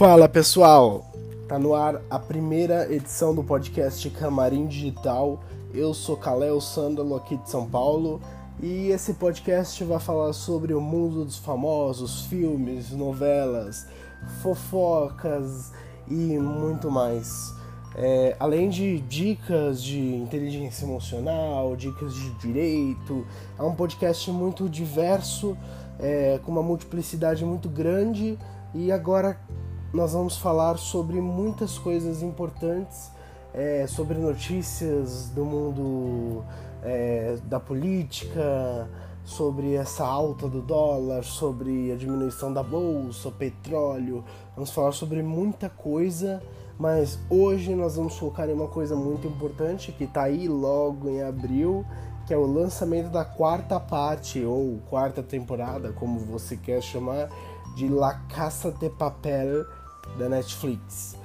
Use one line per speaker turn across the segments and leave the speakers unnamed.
Fala pessoal, tá no ar a primeira edição do podcast Camarim Digital. Eu sou Caléo Sândalo aqui de São Paulo e esse podcast vai falar sobre o mundo dos famosos, filmes, novelas, fofocas e muito mais. É, além de dicas de inteligência emocional, dicas de direito, é um podcast muito diverso, é, com uma multiplicidade muito grande e agora nós vamos falar sobre muitas coisas importantes, é, sobre notícias do mundo é, da política, sobre essa alta do dólar, sobre a diminuição da bolsa, petróleo. Vamos falar sobre muita coisa, mas hoje nós vamos focar em uma coisa muito importante que está aí logo em abril, que é o lançamento da quarta parte ou quarta temporada, como você quer chamar, de La Casa de Papel da Netflix.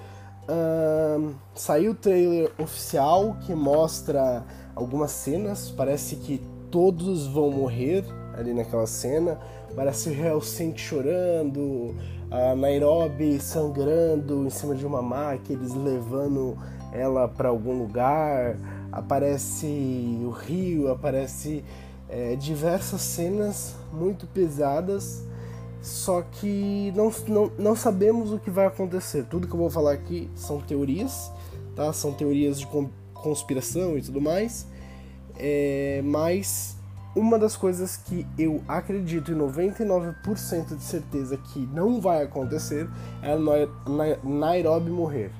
Um, saiu o trailer oficial que mostra algumas cenas. Parece que todos vão morrer ali naquela cena. Parece o Helsinki chorando, a Nairobi sangrando em cima de uma máquina, eles levando ela para algum lugar. Aparece o rio, aparece é, diversas cenas muito pesadas só que não, não, não sabemos o que vai acontecer. Tudo que eu vou falar aqui são teorias, tá? São teorias de conspiração e tudo mais. É, mas uma das coisas que eu acredito em 99% de certeza que não vai acontecer é a Nairobi morrer.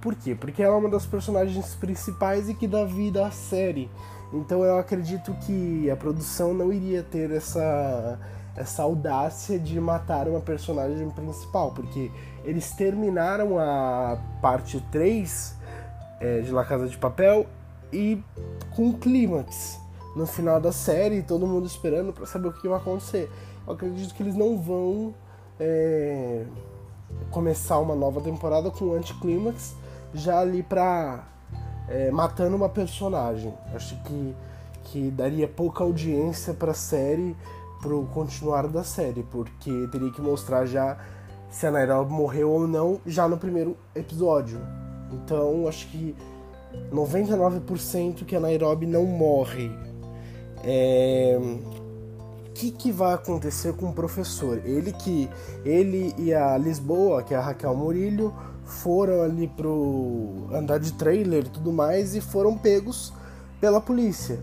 Por quê? Porque ela é uma das personagens principais e que dá vida à série. Então eu acredito que a produção não iria ter essa essa audácia de matar uma personagem principal, porque eles terminaram a parte 3 é, de La Casa de Papel e com um clímax no final da série, todo mundo esperando para saber o que vai acontecer. Eu acredito que eles não vão é, começar uma nova temporada com um anticlímax já ali pra é, matando uma personagem. Acho que, que daria pouca audiência para a série pro continuar da série, porque teria que mostrar já se a Nairobi morreu ou não já no primeiro episódio. Então acho que 99% que a Nairobi não morre. É... O que, que vai acontecer com o professor? Ele que ele e a Lisboa, que é a Raquel Murilho, foram ali pro andar de trailer e tudo mais e foram pegos pela polícia.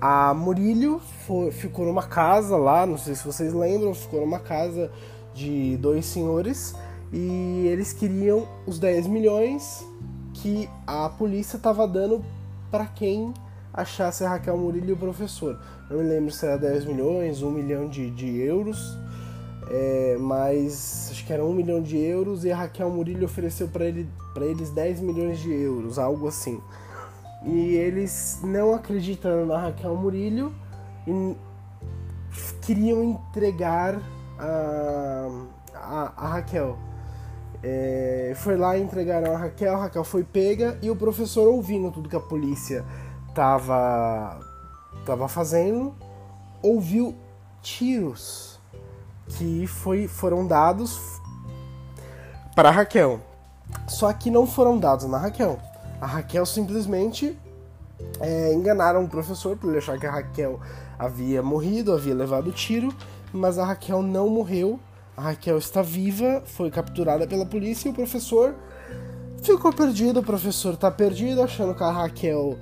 A Murilho foi, ficou numa casa lá, não sei se vocês lembram, ficou numa casa de dois senhores e eles queriam os 10 milhões que a polícia estava dando para quem achasse a Raquel Murilho e o professor. Não me lembro se era 10 milhões, 1 milhão de, de euros, é, mas acho que era 1 milhão de euros e a Raquel Murilho ofereceu para ele, eles 10 milhões de euros, algo assim. E eles não acreditando na Raquel Murilho e queriam entregar a, a, a Raquel. É, foi lá entregaram a Raquel, a Raquel foi pega e o professor ouvindo tudo que a polícia tava, tava fazendo, ouviu tiros que foi, foram dados para Raquel. Só que não foram dados na Raquel. A Raquel simplesmente é, enganaram o professor por ele achar que a Raquel havia morrido, havia levado tiro, mas a Raquel não morreu. A Raquel está viva, foi capturada pela polícia e o professor ficou perdido. O professor está perdido, achando que a Raquel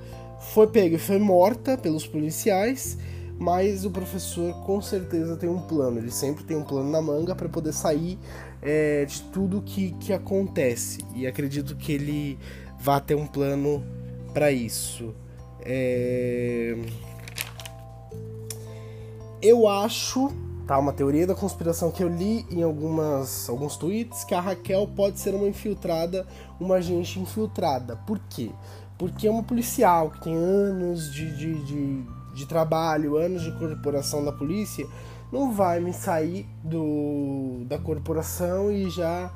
foi pega e foi morta pelos policiais. Mas o professor com certeza tem um plano, ele sempre tem um plano na manga para poder sair é, de tudo que, que acontece. E acredito que ele vá ter um plano para isso. É... Eu acho, tá, uma teoria da conspiração que eu li em algumas alguns tweets que a Raquel pode ser uma infiltrada, uma agente infiltrada. Por quê? Porque é uma policial que tem anos de, de, de, de trabalho, anos de corporação da polícia, não vai me sair do, da corporação e já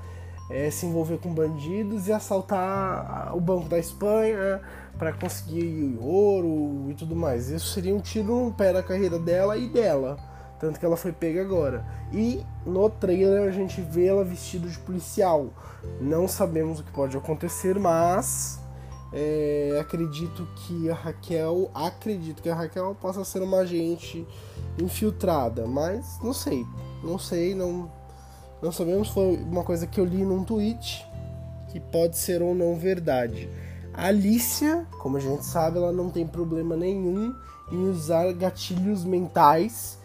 é, se envolver com bandidos e assaltar o Banco da Espanha para conseguir ouro e tudo mais. Isso seria um tiro no pé da carreira dela e dela, Tanto que ela foi pega agora. E no trailer a gente vê ela vestida de policial. Não sabemos o que pode acontecer, mas é, acredito que a Raquel. Acredito que a Raquel possa ser uma agente infiltrada. Mas não sei. Não sei, não. Não sabemos. Foi uma coisa que eu li num tweet. Que pode ser ou não verdade. A Alicia, como a gente sabe, ela não tem problema nenhum em usar gatilhos mentais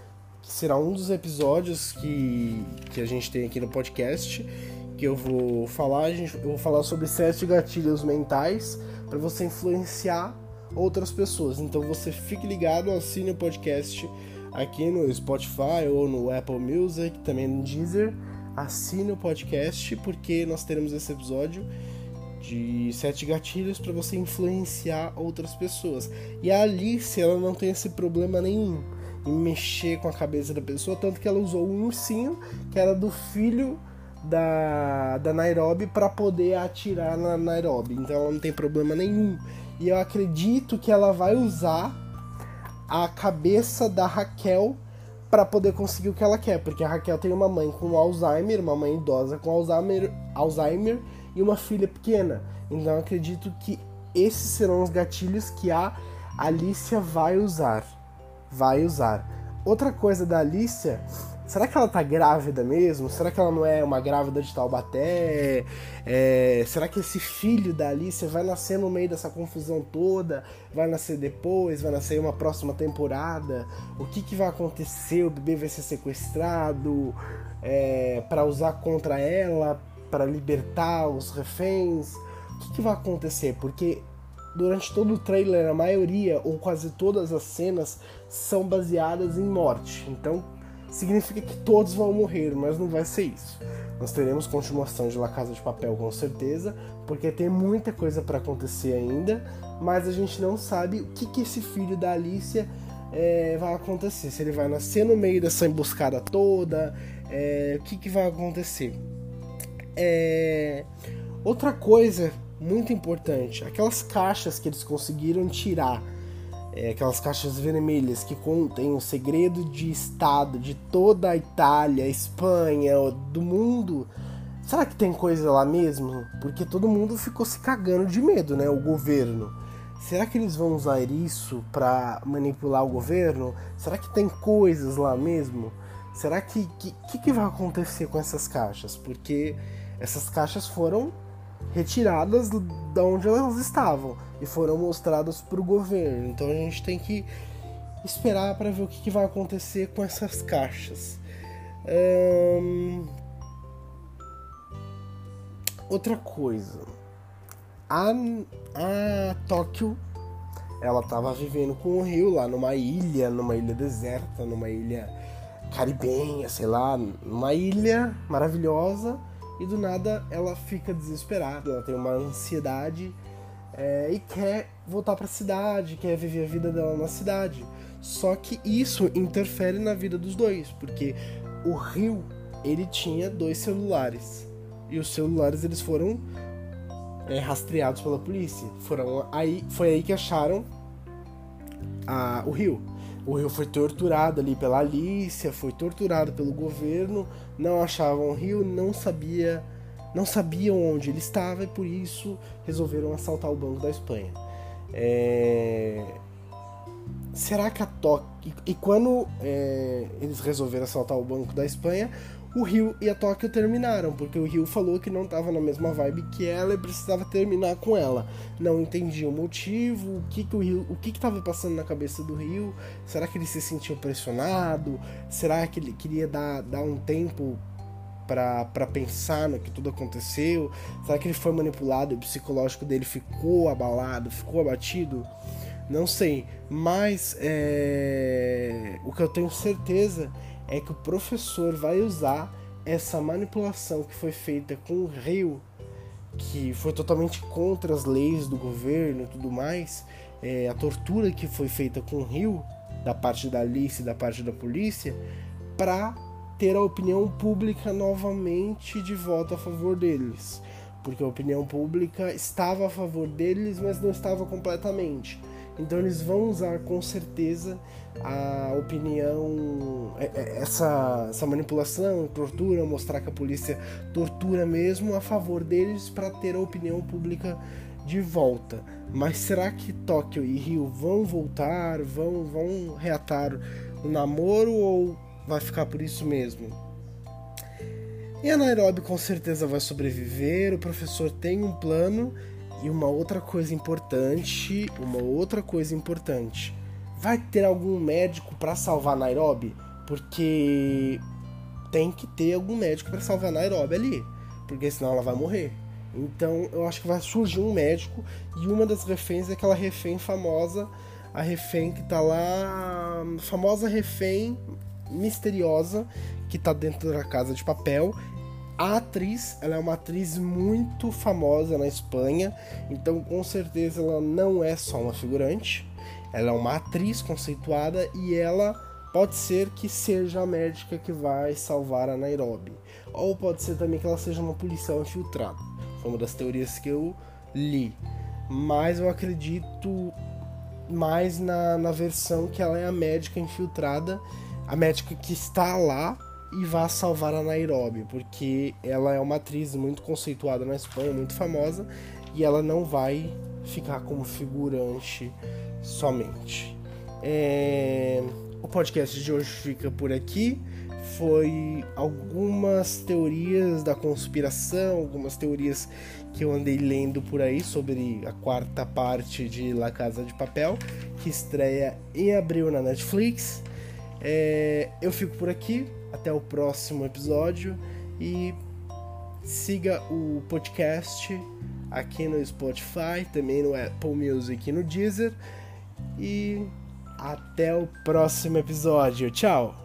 que será um dos episódios que, que a gente tem aqui no podcast, que eu vou falar, gente, eu vou falar sobre sete gatilhos mentais para você influenciar outras pessoas. Então você fique ligado, assine o podcast aqui no Spotify ou no Apple Music, também no Deezer. Assine o podcast porque nós teremos esse episódio de sete gatilhos para você influenciar outras pessoas. E a Alice, ela não tem esse problema nenhum e mexer com a cabeça da pessoa, tanto que ela usou um ursinho que era do filho da, da Nairobi para poder atirar na Nairobi. Então ela não tem problema nenhum. E eu acredito que ela vai usar a cabeça da Raquel para poder conseguir o que ela quer, porque a Raquel tem uma mãe com Alzheimer, uma mãe idosa com Alzheimer, Alzheimer e uma filha pequena. Então acredito que esses serão os gatilhos que a Alicia vai usar vai usar. Outra coisa da Alicia, será que ela tá grávida mesmo? Será que ela não é uma grávida de Taubaté? É, será que esse filho da Alicia vai nascer no meio dessa confusão toda? Vai nascer depois? Vai nascer uma próxima temporada? O que, que vai acontecer? O bebê vai ser sequestrado é, para usar contra ela? Para libertar os reféns? O que, que vai acontecer? Porque durante todo o trailer, a maioria ou quase todas as cenas são baseadas em morte. Então, significa que todos vão morrer, mas não vai ser isso. Nós teremos continuação de La Casa de Papel com certeza, porque tem muita coisa para acontecer ainda, mas a gente não sabe o que, que esse filho da Alicia é, vai acontecer. Se ele vai nascer no meio dessa emboscada toda, é, o que, que vai acontecer. É... Outra coisa muito importante, aquelas caixas que eles conseguiram tirar, é, aquelas caixas vermelhas que contêm o segredo de Estado de toda a Itália, Espanha, do mundo. Será que tem coisa lá mesmo? Porque todo mundo ficou se cagando de medo, né? O governo. Será que eles vão usar isso para manipular o governo? Será que tem coisas lá mesmo? Será que que, que vai acontecer com essas caixas? Porque essas caixas foram retiradas de onde elas estavam e foram mostradas para o governo. Então a gente tem que esperar para ver o que, que, vai acontecer com essas caixas. Outra coisa, a, a Tóquio ela estava vivendo com o rio lá numa ilha, numa ilha deserta, numa ilha caribenha, sei lá, numa ilha maravilhosa e do nada ela fica desesperada, ela tem uma ansiedade é, e quer voltar para a cidade, quer viver a vida dela na cidade. Só que isso interfere na vida dos dois, porque o Rio ele tinha dois celulares e os celulares eles foram é, rastreados pela polícia. Foram aí, foi aí que acharam a, o Rio. O Rio foi torturado ali pela Alicia, foi torturado pelo governo, não achavam o Rio, não sabia, não sabiam onde ele estava e por isso resolveram assaltar o Banco da Espanha. É... Será que a Tóquio. E, e quando é, eles resolveram assaltar o Banco da Espanha, o Rio e a Tóquio terminaram, porque o Rio falou que não estava na mesma vibe que ela e precisava terminar com ela. Não entendia o motivo, o que, que o Rio, o que estava passando na cabeça do Rio. Será que ele se sentiu pressionado? Será que ele queria dar, dar um tempo para pensar no que tudo aconteceu? Será que ele foi manipulado e o psicológico dele ficou abalado, ficou abatido? Não sei, mas é... o que eu tenho certeza é que o professor vai usar essa manipulação que foi feita com o Rio, que foi totalmente contra as leis do governo e tudo mais, é, a tortura que foi feita com o Rio, da parte da Alice e da parte da polícia, para ter a opinião pública novamente de volta a favor deles. Porque a opinião pública estava a favor deles, mas não estava completamente. Então eles vão usar com certeza a opinião, é, é, essa, essa manipulação, tortura, mostrar que a polícia tortura mesmo a favor deles para ter a opinião pública de volta. Mas será que Tóquio e Rio vão voltar, vão, vão reatar o namoro ou vai ficar por isso mesmo? E a Nairobi com certeza vai sobreviver, o professor tem um plano e uma outra coisa importante, uma outra coisa importante. Vai ter algum médico para salvar Nairobi? Porque tem que ter algum médico para salvar Nairobi ali, porque senão ela vai morrer. Então eu acho que vai surgir um médico e uma das reféns é aquela refém famosa, a refém que tá lá, famosa refém misteriosa que tá dentro da casa de papel a atriz, ela é uma atriz muito famosa na Espanha, então com certeza ela não é só uma figurante, ela é uma atriz conceituada e ela pode ser que seja a médica que vai salvar a Nairobi, ou pode ser também que ela seja uma policial infiltrada. Foi uma das teorias que eu li, mas eu acredito mais na, na versão que ela é a médica infiltrada, a médica que está lá e vá salvar a Nairobi, porque ela é uma atriz muito conceituada na Espanha, muito famosa, e ela não vai ficar como figurante somente. É... O podcast de hoje fica por aqui. Foi algumas teorias da conspiração, algumas teorias que eu andei lendo por aí sobre a quarta parte de La Casa de Papel, que estreia em abril na Netflix. É... Eu fico por aqui. Até o próximo episódio e siga o podcast aqui no Spotify, também no Apple Music e no Deezer. E até o próximo episódio. Tchau!